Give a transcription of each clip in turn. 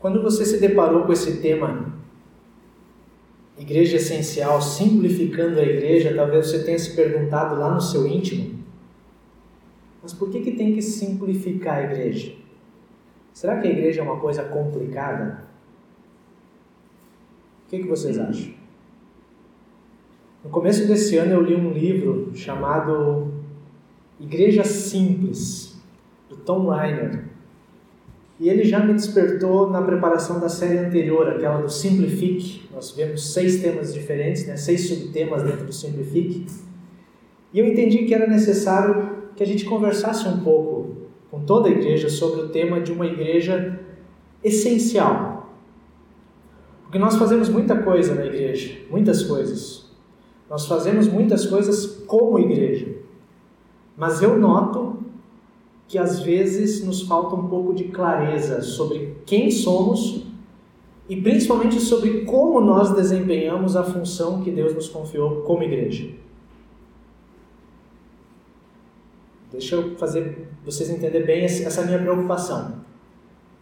Quando você se deparou com esse tema, igreja essencial, simplificando a igreja, talvez você tenha se perguntado lá no seu íntimo, mas por que, que tem que simplificar a igreja? Será que a igreja é uma coisa complicada? O que, que vocês acham? No começo desse ano eu li um livro chamado Igreja Simples, do Tom Reiner. E ele já me despertou na preparação da série anterior, aquela do Simplifique. Nós vemos seis temas diferentes, né? seis subtemas dentro do Simplifique. E eu entendi que era necessário que a gente conversasse um pouco com toda a igreja sobre o tema de uma igreja essencial. Porque nós fazemos muita coisa na igreja, muitas coisas. Nós fazemos muitas coisas como igreja. Mas eu noto que às vezes nos falta um pouco de clareza sobre quem somos e principalmente sobre como nós desempenhamos a função que Deus nos confiou como igreja. Deixa eu fazer vocês entenderem bem essa minha preocupação.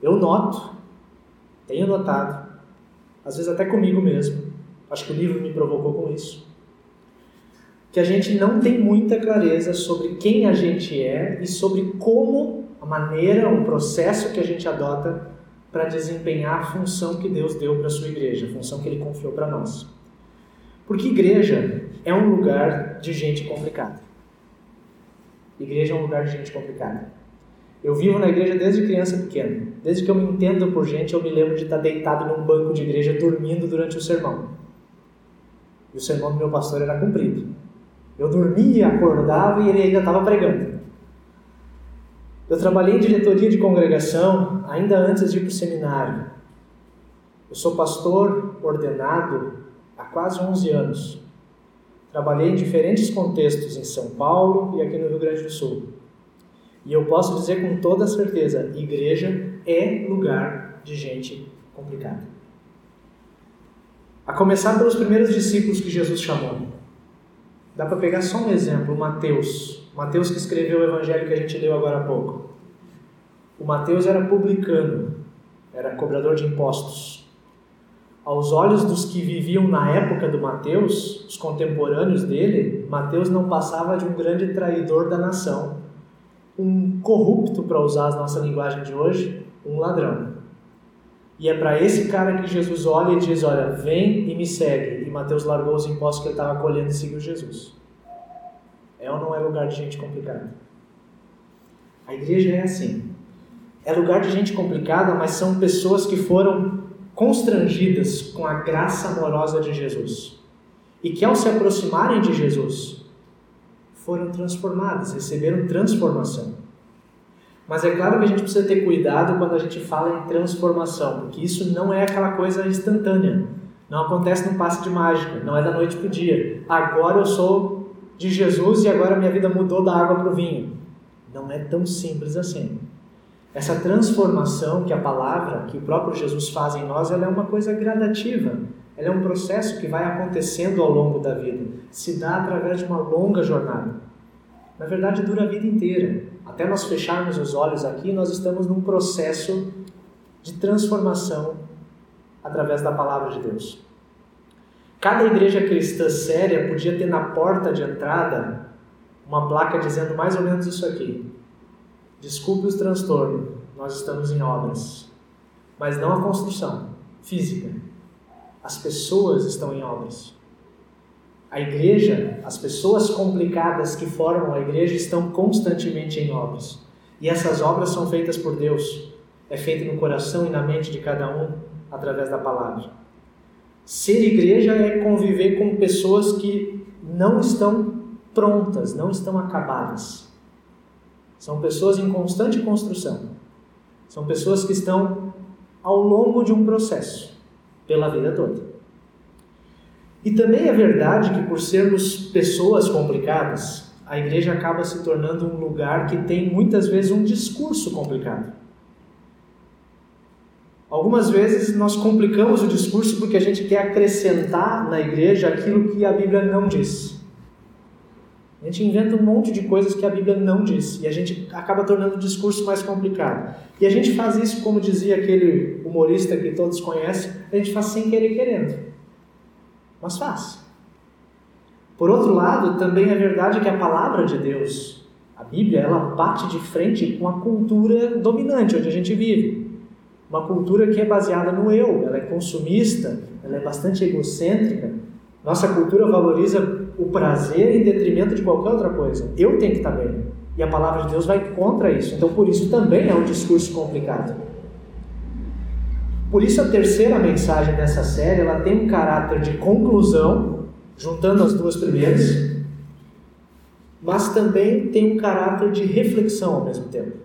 Eu noto, tenho notado, às vezes até comigo mesmo, acho que o livro me provocou com isso, que a gente não tem muita clareza sobre quem a gente é e sobre como a maneira, o processo que a gente adota para desempenhar a função que Deus deu para a sua igreja, a função que Ele confiou para nós. Porque igreja é um lugar de gente complicada. Igreja é um lugar de gente complicada. Eu vivo na igreja desde criança pequena. Desde que eu me entendo por gente, eu me lembro de estar deitado num banco de igreja dormindo durante o sermão. E o sermão do meu pastor era cumprido. Eu dormia, acordava e ele ainda estava pregando. Eu trabalhei em diretoria de congregação ainda antes de ir para o seminário. Eu sou pastor ordenado há quase 11 anos. Trabalhei em diferentes contextos em São Paulo e aqui no Rio Grande do Sul. E eu posso dizer com toda certeza: igreja é lugar de gente complicada. A começar pelos primeiros discípulos que Jesus chamou. Dá para pegar só um exemplo, Mateus. Mateus que escreveu o evangelho que a gente leu agora há pouco. O Mateus era publicano, era cobrador de impostos. Aos olhos dos que viviam na época do Mateus, os contemporâneos dele, Mateus não passava de um grande traidor da nação, um corrupto, para usar a nossa linguagem de hoje, um ladrão. E é para esse cara que Jesus olha e diz: Olha, vem e me segue. Mateus largou os impostos que ele estava colhendo e seguiu Jesus. É ou não é lugar de gente complicada? A igreja é assim. É lugar de gente complicada, mas são pessoas que foram constrangidas com a graça amorosa de Jesus. E que ao se aproximarem de Jesus, foram transformadas, receberam transformação. Mas é claro que a gente precisa ter cuidado quando a gente fala em transformação, porque isso não é aquela coisa instantânea. Não acontece num passe de mágica, não é da noite para o dia. Agora eu sou de Jesus e agora minha vida mudou da água para o vinho. Não é tão simples assim. Essa transformação que a palavra, que o próprio Jesus faz em nós, ela é uma coisa gradativa. Ela é um processo que vai acontecendo ao longo da vida. Se dá através de uma longa jornada. Na verdade, dura a vida inteira. Até nós fecharmos os olhos aqui, nós estamos num processo de transformação através da palavra de Deus. Cada igreja cristã séria podia ter na porta de entrada uma placa dizendo mais ou menos isso aqui: Desculpe os transtornos, nós estamos em obras. Mas não a construção física. As pessoas estão em obras. A igreja, as pessoas complicadas que formam a igreja estão constantemente em obras. E essas obras são feitas por Deus. É feito no coração e na mente de cada um através da palavra. Ser igreja é conviver com pessoas que não estão prontas, não estão acabadas. São pessoas em constante construção. São pessoas que estão ao longo de um processo, pela vida toda. E também é verdade que, por sermos pessoas complicadas, a igreja acaba se tornando um lugar que tem muitas vezes um discurso complicado. Algumas vezes nós complicamos o discurso porque a gente quer acrescentar na igreja aquilo que a Bíblia não diz. A gente inventa um monte de coisas que a Bíblia não diz e a gente acaba tornando o discurso mais complicado. E a gente faz isso, como dizia aquele humorista que todos conhecem, a gente faz sem querer querendo. Mas faz. Por outro lado, também é verdade que a palavra de Deus, a Bíblia, ela bate de frente com a cultura dominante onde a gente vive. Uma cultura que é baseada no eu, ela é consumista, ela é bastante egocêntrica. Nossa cultura valoriza o prazer em detrimento de qualquer outra coisa. Eu tenho que estar bem. E a palavra de Deus vai contra isso. Então, por isso também é um discurso complicado. Por isso a terceira mensagem dessa série, ela tem um caráter de conclusão, juntando as duas primeiras, mas também tem um caráter de reflexão ao mesmo tempo.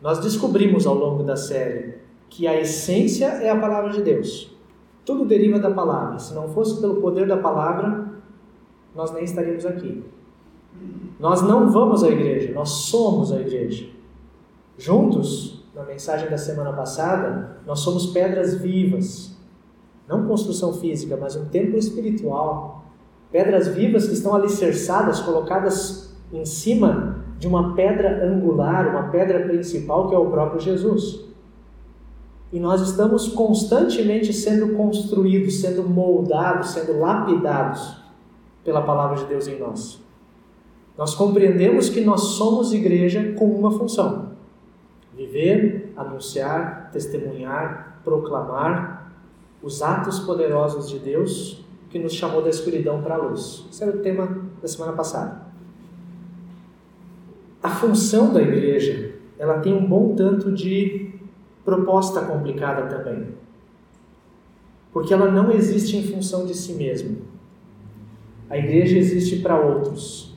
Nós descobrimos ao longo da série que a essência é a palavra de Deus. Tudo deriva da palavra. Se não fosse pelo poder da palavra, nós nem estaríamos aqui. Nós não vamos à igreja, nós somos a igreja. Juntos, na mensagem da semana passada, nós somos pedras vivas. Não construção física, mas um templo espiritual. Pedras vivas que estão alicerçadas, colocadas em cima de uma pedra angular, uma pedra principal que é o próprio Jesus. E nós estamos constantemente sendo construídos, sendo moldados, sendo lapidados pela palavra de Deus em nós. Nós compreendemos que nós somos igreja com uma função: viver, anunciar, testemunhar, proclamar os atos poderosos de Deus que nos chamou da escuridão para a luz. Esse era o tema da semana passada. A função da igreja, ela tem um bom tanto de proposta complicada também. Porque ela não existe em função de si mesma. A igreja existe para outros.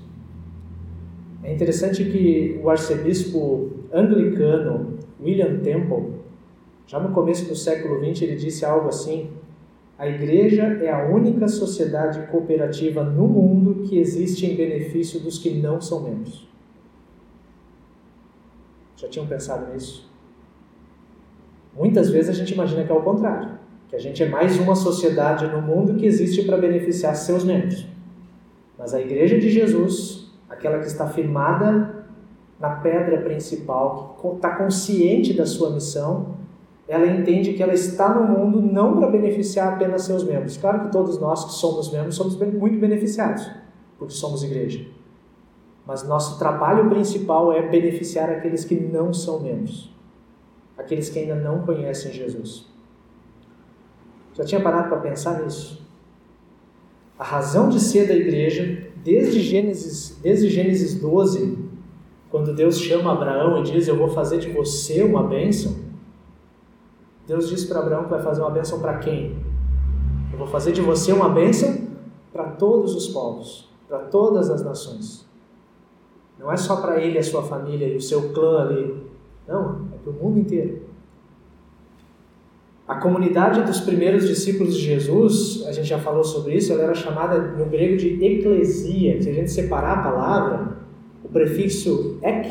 É interessante que o arcebispo anglicano William Temple, já no começo do século XX, ele disse algo assim: a igreja é a única sociedade cooperativa no mundo que existe em benefício dos que não são membros. Já tinham pensado nisso? Muitas vezes a gente imagina que é o contrário, que a gente é mais uma sociedade no mundo que existe para beneficiar seus membros. Mas a igreja de Jesus, aquela que está firmada na pedra principal, que está consciente da sua missão, ela entende que ela está no mundo não para beneficiar apenas seus membros. Claro que todos nós que somos membros somos muito beneficiados, porque somos igreja. Mas nosso trabalho principal é beneficiar aqueles que não são membros, aqueles que ainda não conhecem Jesus. Já tinha parado para pensar nisso? A razão de ser da igreja, desde Gênesis, desde Gênesis 12, quando Deus chama Abraão e diz: Eu vou fazer de você uma bênção. Deus diz para Abraão que vai fazer uma bênção para quem? Eu vou fazer de você uma bênção para todos os povos, para todas as nações. Não é só para ele, a sua família e o seu clã ali. Não, é para o mundo inteiro. A comunidade dos primeiros discípulos de Jesus, a gente já falou sobre isso, ela era chamada no grego de eclesia. Se a gente separar a palavra, o prefixo ek,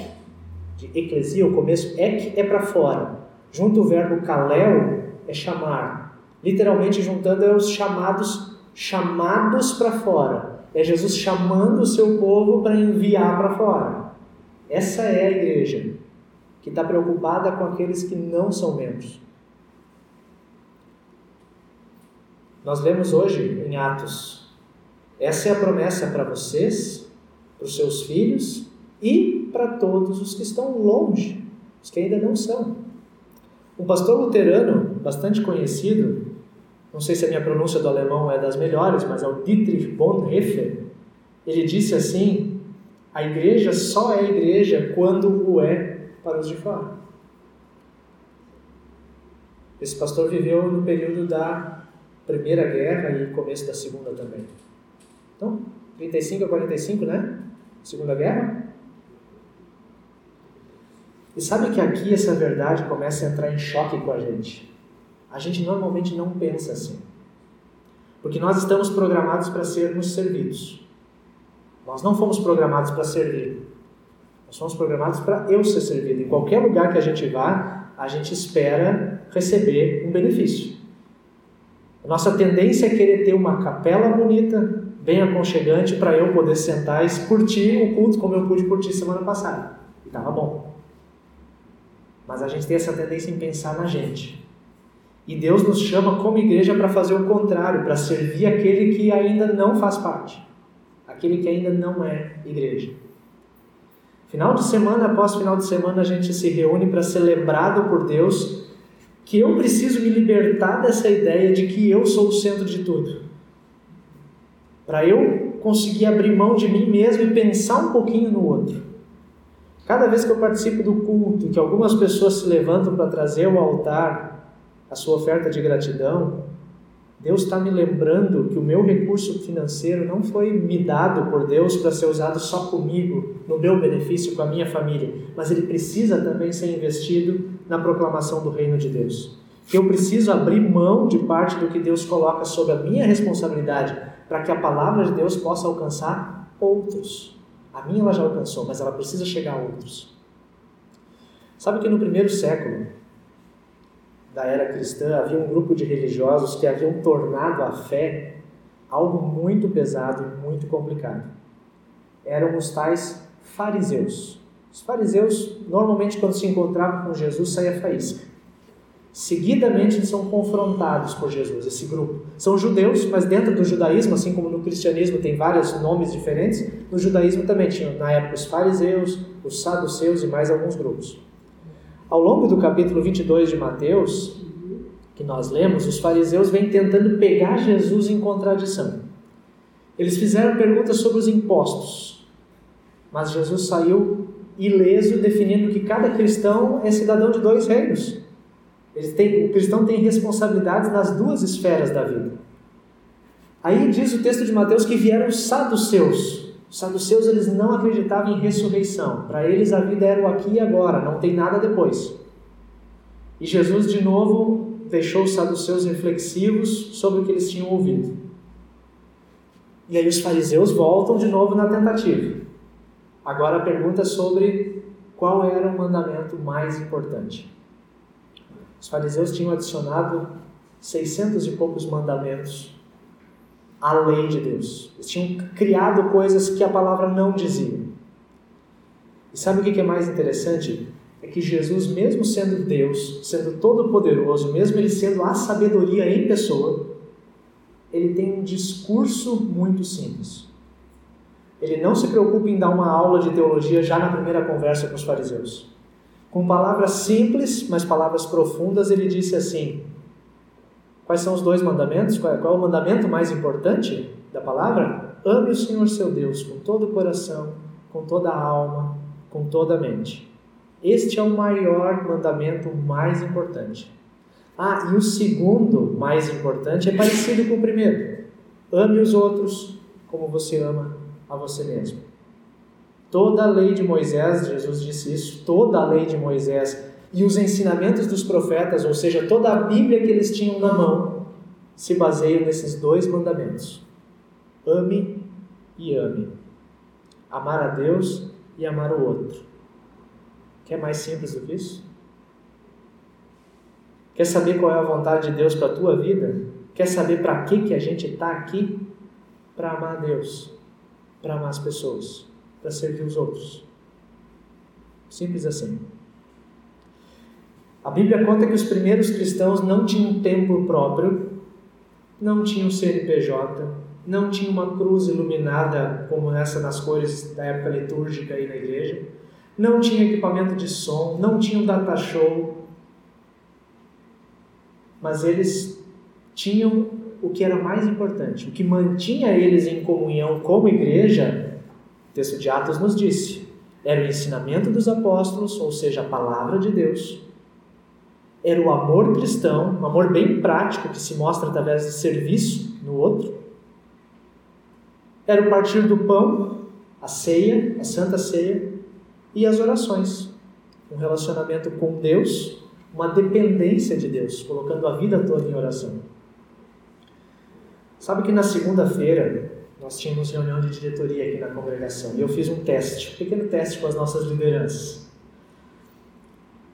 de eclesia, o começo ek é para fora. Junto o verbo kalel é chamar. Literalmente juntando é os chamados, chamados para fora. É Jesus chamando o seu povo para enviar para fora. Essa é a igreja que está preocupada com aqueles que não são membros. Nós vemos hoje em Atos. Essa é a promessa para vocês, para os seus filhos e para todos os que estão longe, os que ainda não são. Um pastor luterano bastante conhecido, não sei se a minha pronúncia do alemão é das melhores, mas é o Dietrich Bonhoeffer, ele disse assim: a igreja só é igreja quando o é para os de fora. Esse pastor viveu no período da Primeira Guerra e começo da Segunda também. Então, 35 a 45, né? Segunda Guerra. E sabe que aqui essa verdade começa a entrar em choque com a gente. A gente normalmente não pensa assim. Porque nós estamos programados para sermos servidos. Nós não fomos programados para servir. Nós fomos programados para eu ser servido. Em qualquer lugar que a gente vá, a gente espera receber um benefício. Nossa tendência é querer ter uma capela bonita, bem aconchegante para eu poder sentar e curtir o culto como eu pude curtir semana passada. E estava bom. Mas a gente tem essa tendência em pensar na gente. E Deus nos chama como igreja para fazer o contrário, para servir aquele que ainda não faz parte, aquele que ainda não é igreja. Final de semana após final de semana a gente se reúne para ser lembrado por Deus que eu preciso me libertar dessa ideia de que eu sou o centro de tudo. Para eu conseguir abrir mão de mim mesmo e pensar um pouquinho no outro. Cada vez que eu participo do culto, que algumas pessoas se levantam para trazer ao altar a sua oferta de gratidão, Deus está me lembrando que o meu recurso financeiro não foi me dado por Deus para ser usado só comigo, no meu benefício, com a minha família, mas ele precisa também ser investido na proclamação do reino de Deus. Que eu preciso abrir mão de parte do que Deus coloca sob a minha responsabilidade para que a palavra de Deus possa alcançar outros. A minha ela já alcançou, mas ela precisa chegar a outros. Sabe que no primeiro século da era cristã havia um grupo de religiosos que haviam tornado a fé algo muito pesado e muito complicado. Eram os tais fariseus. Os fariseus, normalmente, quando se encontravam com Jesus, saía faísca. Seguidamente eles são confrontados por Jesus, esse grupo. São judeus, mas dentro do judaísmo, assim como no cristianismo tem vários nomes diferentes, no judaísmo também tinham, na época, os fariseus, os saduceus e mais alguns grupos. Ao longo do capítulo 22 de Mateus, que nós lemos, os fariseus vêm tentando pegar Jesus em contradição. Eles fizeram perguntas sobre os impostos, mas Jesus saiu ileso, definindo que cada cristão é cidadão de dois reinos. O cristão tem responsabilidades nas duas esferas da vida. Aí diz o texto de Mateus que vieram os saduceus. Os saduceus eles não acreditavam em ressurreição. Para eles a vida era o aqui e agora, não tem nada depois. E Jesus de novo deixou os saduceus reflexivos sobre o que eles tinham ouvido. E aí os fariseus voltam de novo na tentativa. Agora a pergunta é sobre qual era o mandamento mais importante. Os fariseus tinham adicionado 600 e poucos mandamentos à lei de Deus. Eles tinham criado coisas que a palavra não dizia. E sabe o que é mais interessante? É que Jesus, mesmo sendo Deus, sendo todo-poderoso, mesmo ele sendo a sabedoria em pessoa, ele tem um discurso muito simples. Ele não se preocupa em dar uma aula de teologia já na primeira conversa com os fariseus. Com palavras simples, mas palavras profundas, ele disse assim: Quais são os dois mandamentos? Qual é, qual é o mandamento mais importante da palavra? Ame o Senhor seu Deus com todo o coração, com toda a alma, com toda a mente. Este é o maior mandamento mais importante. Ah, e o segundo mais importante é parecido com o primeiro. Ame os outros como você ama a você mesmo. Toda a lei de Moisés, Jesus disse isso, toda a lei de Moisés e os ensinamentos dos profetas, ou seja, toda a Bíblia que eles tinham na mão, se baseiam nesses dois mandamentos: ame e ame. Amar a Deus e amar o outro. Quer mais simples do que isso? Quer saber qual é a vontade de Deus para a tua vida? Quer saber para que, que a gente está aqui? Para amar a Deus, para amar as pessoas para servir os outros. Simples assim. A Bíblia conta que os primeiros cristãos não tinham templo próprio, não tinham CNPJ, não tinham uma cruz iluminada como essa nas cores da época litúrgica aí na igreja, não tinha equipamento de som, não tinham data show, mas eles tinham o que era mais importante, o que mantinha eles em comunhão como igreja o texto de Atos nos disse: era o ensinamento dos apóstolos, ou seja, a palavra de Deus, era o amor cristão, um amor bem prático que se mostra através de serviço no outro, era o partir do pão, a ceia, a santa ceia e as orações, um relacionamento com Deus, uma dependência de Deus, colocando a vida toda em oração. Sabe que na segunda-feira nós tínhamos reunião de diretoria aqui na congregação e eu fiz um teste, um pequeno teste com as nossas lideranças.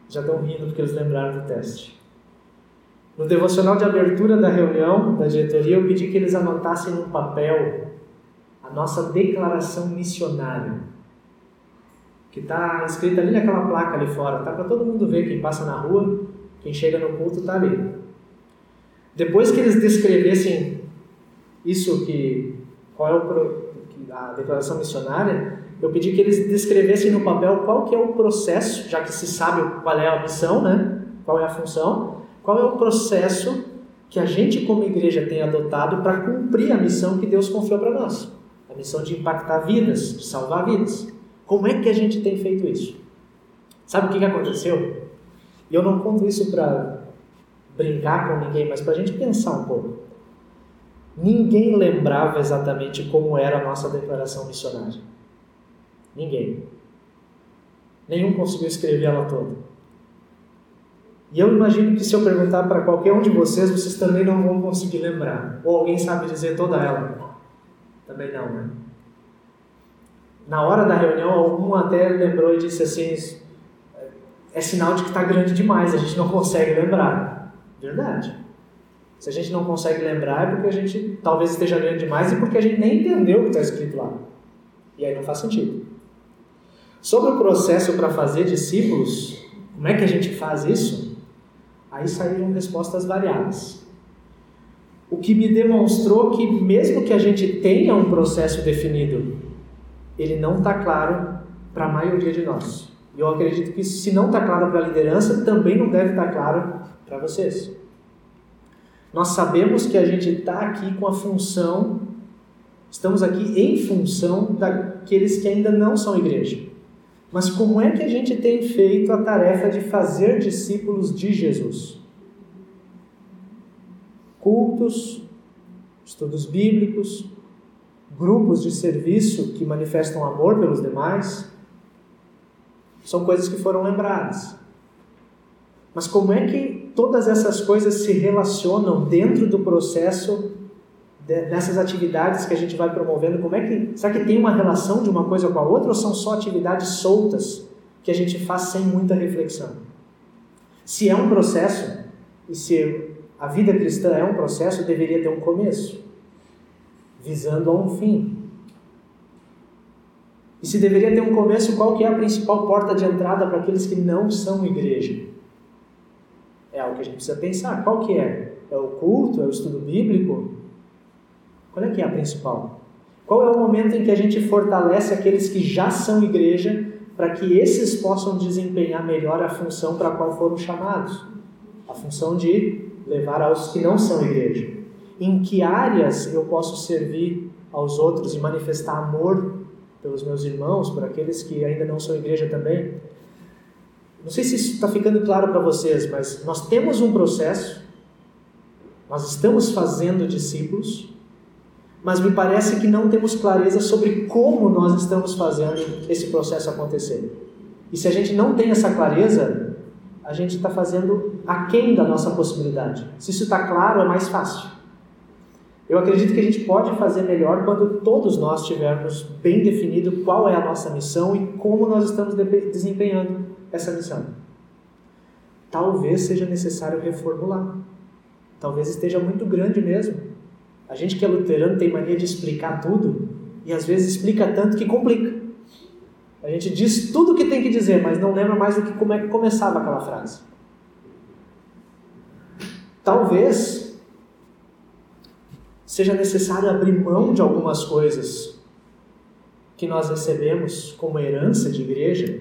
Já estão rindo porque eles lembraram do teste. No devocional de abertura da reunião da diretoria, eu pedi que eles anotassem num papel a nossa declaração missionária, que está escrita ali naquela placa ali fora, tá para todo mundo ver, quem passa na rua, quem chega no culto está ali. Depois que eles descrevessem isso que qual é o a declaração missionária, eu pedi que eles descrevessem no papel qual que é o processo, já que se sabe qual é a missão, né? Qual é a função, qual é o processo que a gente como igreja tem adotado para cumprir a missão que Deus confiou para nós. A missão de impactar vidas, de salvar vidas. Como é que a gente tem feito isso? Sabe o que, que aconteceu? E eu não conto isso para brincar com ninguém, mas para a gente pensar um pouco. Ninguém lembrava exatamente como era a nossa declaração missionária. Ninguém. Nenhum conseguiu escrever ela toda. E eu imagino que se eu perguntar para qualquer um de vocês, vocês também não vão conseguir lembrar. Ou alguém sabe dizer toda ela? Também não, né? Na hora da reunião, algum até lembrou e disse assim: é sinal de que está grande demais, a gente não consegue lembrar. Verdade. Se a gente não consegue lembrar, é porque a gente talvez esteja grande demais e porque a gente nem entendeu o que está escrito lá. E aí não faz sentido. Sobre o processo para fazer discípulos, como é que a gente faz isso? Aí saíram respostas variadas. O que me demonstrou que, mesmo que a gente tenha um processo definido, ele não está claro para a maioria de nós. E eu acredito que, se não está claro para a liderança, também não deve estar tá claro para vocês. Nós sabemos que a gente está aqui com a função, estamos aqui em função daqueles que ainda não são igreja. Mas como é que a gente tem feito a tarefa de fazer discípulos de Jesus? Cultos, estudos bíblicos, grupos de serviço que manifestam amor pelos demais, são coisas que foram lembradas. Mas como é que todas essas coisas se relacionam dentro do processo dessas atividades que a gente vai promovendo? Como é que será que tem uma relação de uma coisa com a outra ou são só atividades soltas que a gente faz sem muita reflexão? Se é um processo e se a vida cristã é um processo, deveria ter um começo, visando a um fim. E se deveria ter um começo, qual que é a principal porta de entrada para aqueles que não são igreja? É algo que a gente precisa pensar. Qual que é? É o culto? É o estudo bíblico? Qual é que é a principal? Qual é o momento em que a gente fortalece aqueles que já são igreja para que esses possam desempenhar melhor a função para a qual foram chamados? A função de levar aos que não são igreja. Em que áreas eu posso servir aos outros e manifestar amor pelos meus irmãos, por aqueles que ainda não são igreja também? Não sei se isso está ficando claro para vocês, mas nós temos um processo, nós estamos fazendo discípulos, mas me parece que não temos clareza sobre como nós estamos fazendo esse processo acontecer. E se a gente não tem essa clareza, a gente está fazendo aquém da nossa possibilidade. Se isso está claro, é mais fácil. Eu acredito que a gente pode fazer melhor quando todos nós tivermos bem definido qual é a nossa missão e como nós estamos desempenhando essa missão. Talvez seja necessário reformular. Talvez esteja muito grande mesmo. A gente que é luterano tem mania de explicar tudo e às vezes explica tanto que complica. A gente diz tudo o que tem que dizer, mas não lembra mais do que como é que começava aquela frase. Talvez seja necessário abrir mão de algumas coisas que nós recebemos como herança de igreja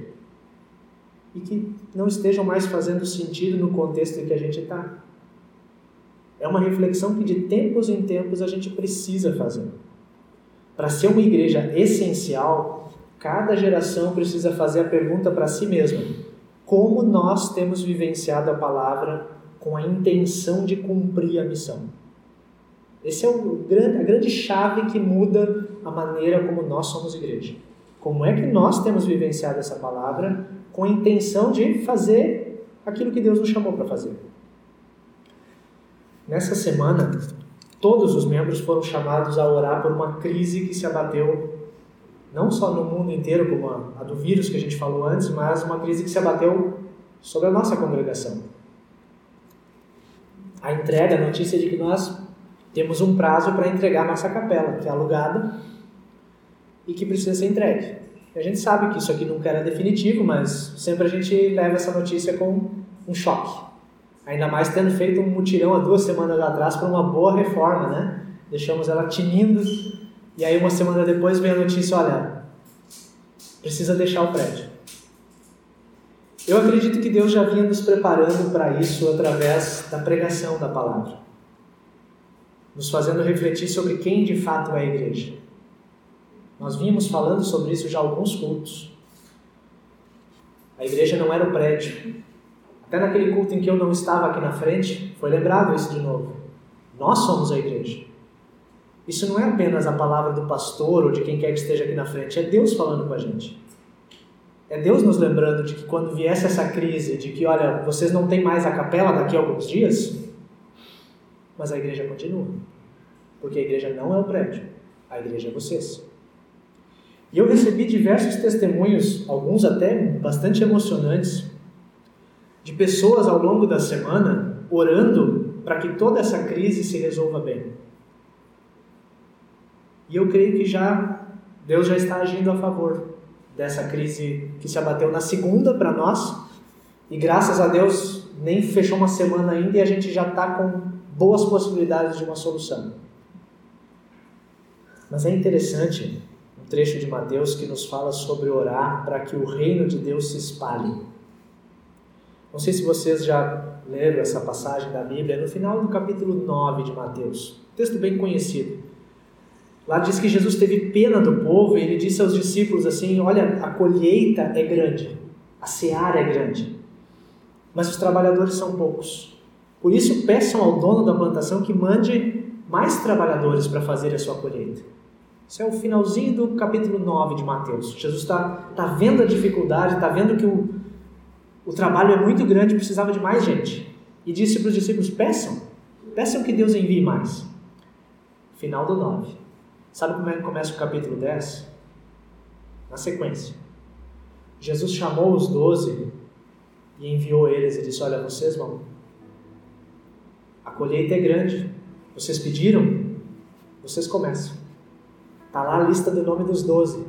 e que não estejam mais fazendo sentido no contexto em que a gente está. É uma reflexão que de tempos em tempos a gente precisa fazer. Para ser uma igreja essencial, cada geração precisa fazer a pergunta para si mesma: como nós temos vivenciado a palavra com a intenção de cumprir a missão? Esse é o a grande chave que muda a maneira como nós somos igreja. Como é que nós temos vivenciado essa palavra com a intenção de fazer aquilo que Deus nos chamou para fazer. Nessa semana, todos os membros foram chamados a orar por uma crise que se abateu não só no mundo inteiro, como a, do vírus que a gente falou antes, mas uma crise que se abateu sobre a nossa congregação. A entrega, a notícia de que nós temos um prazo para entregar nossa capela, que é alugada, e que precisa ser entregue. E a gente sabe que isso aqui nunca era definitivo, mas sempre a gente leva essa notícia com um choque. Ainda mais tendo feito um mutirão há duas semanas atrás para uma boa reforma, né? Deixamos ela tinindo e aí uma semana depois vem a notícia, olha, precisa deixar o prédio. Eu acredito que Deus já vinha nos preparando para isso através da pregação da palavra, nos fazendo refletir sobre quem de fato é a igreja. Nós vínhamos falando sobre isso já há alguns cultos. A igreja não era o prédio. Até naquele culto em que eu não estava aqui na frente, foi lembrado isso de novo. Nós somos a igreja. Isso não é apenas a palavra do pastor ou de quem quer que esteja aqui na frente, é Deus falando com a gente. É Deus nos lembrando de que quando viesse essa crise, de que, olha, vocês não têm mais a capela daqui a alguns dias, mas a igreja continua. Porque a igreja não é o prédio, a igreja é vocês. E eu recebi diversos testemunhos, alguns até bastante emocionantes, de pessoas ao longo da semana orando para que toda essa crise se resolva bem. E eu creio que já Deus já está agindo a favor dessa crise que se abateu na segunda para nós. E graças a Deus nem fechou uma semana ainda e a gente já está com boas possibilidades de uma solução. Mas é interessante um trecho de Mateus que nos fala sobre orar para que o reino de Deus se espalhe. Não sei se vocês já leram essa passagem da Bíblia, é no final do capítulo 9 de Mateus. Texto bem conhecido. Lá diz que Jesus teve pena do povo e ele disse aos discípulos assim: Olha, a colheita é grande, a seara é grande, mas os trabalhadores são poucos. Por isso, peçam ao dono da plantação que mande mais trabalhadores para fazer a sua colheita. Isso é o finalzinho do capítulo 9 de Mateus. Jesus está tá vendo a dificuldade, está vendo que o, o trabalho é muito grande, precisava de mais gente. E disse para os discípulos: peçam, peçam que Deus envie mais. Final do 9. Sabe como é que começa o capítulo 10? Na sequência. Jesus chamou os doze e enviou eles e disse: Olha, vocês vão. A colheita é grande. Vocês pediram? Vocês começam. Está lá a lista do nome dos doze.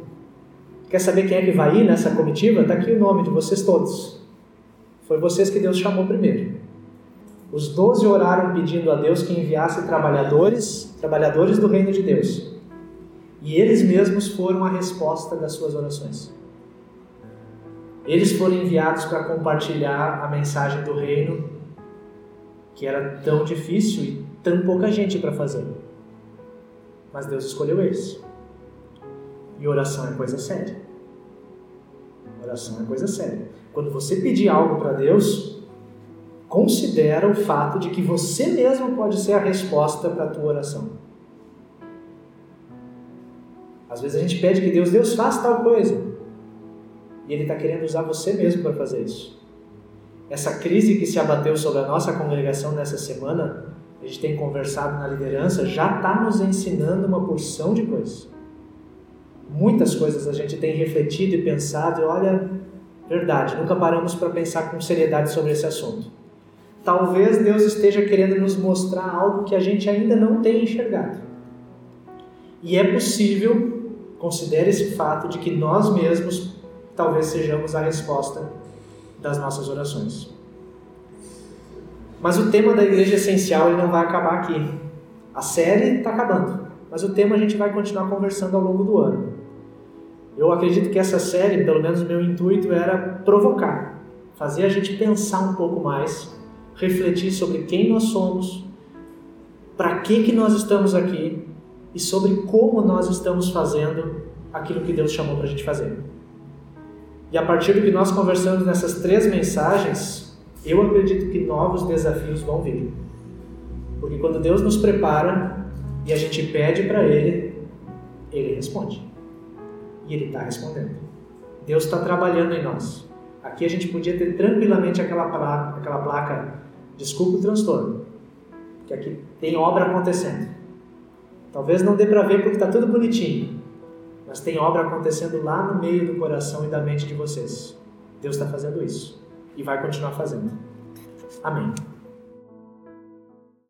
Quer saber quem é que vai ir nessa comitiva? Está aqui o nome de vocês todos. Foi vocês que Deus chamou primeiro. Os doze oraram pedindo a Deus que enviasse trabalhadores, trabalhadores do reino de Deus. E eles mesmos foram a resposta das suas orações. Eles foram enviados para compartilhar a mensagem do reino, que era tão difícil e tão pouca gente para fazer. Mas Deus escolheu eles. E oração é coisa séria. Oração é coisa séria. Quando você pedir algo para Deus, considera o fato de que você mesmo pode ser a resposta para a tua oração. Às vezes a gente pede que Deus, Deus faça tal coisa. E Ele está querendo usar você mesmo para fazer isso. Essa crise que se abateu sobre a nossa congregação nessa semana, a gente tem conversado na liderança, já está nos ensinando uma porção de coisas. Muitas coisas a gente tem refletido e pensado, e olha, verdade, nunca paramos para pensar com seriedade sobre esse assunto. Talvez Deus esteja querendo nos mostrar algo que a gente ainda não tem enxergado. E é possível Considere esse fato de que nós mesmos talvez sejamos a resposta das nossas orações. Mas o tema da igreja essencial ele não vai acabar aqui. A série está acabando, mas o tema a gente vai continuar conversando ao longo do ano. Eu acredito que essa série, pelo menos o meu intuito era provocar, fazer a gente pensar um pouco mais, refletir sobre quem nós somos, para que que nós estamos aqui e sobre como nós estamos fazendo aquilo que Deus chamou para a gente fazer. E a partir do que nós conversamos nessas três mensagens, eu acredito que novos desafios vão vir. Porque quando Deus nos prepara e a gente pede para Ele, Ele responde. E Ele está respondendo. Deus está trabalhando em nós. Aqui a gente podia ter tranquilamente aquela placa, aquela placa desculpa o transtorno, que aqui tem obra acontecendo. Talvez não dê para ver porque está tudo bonitinho, mas tem obra acontecendo lá no meio do coração e da mente de vocês. Deus está fazendo isso e vai continuar fazendo. Amém.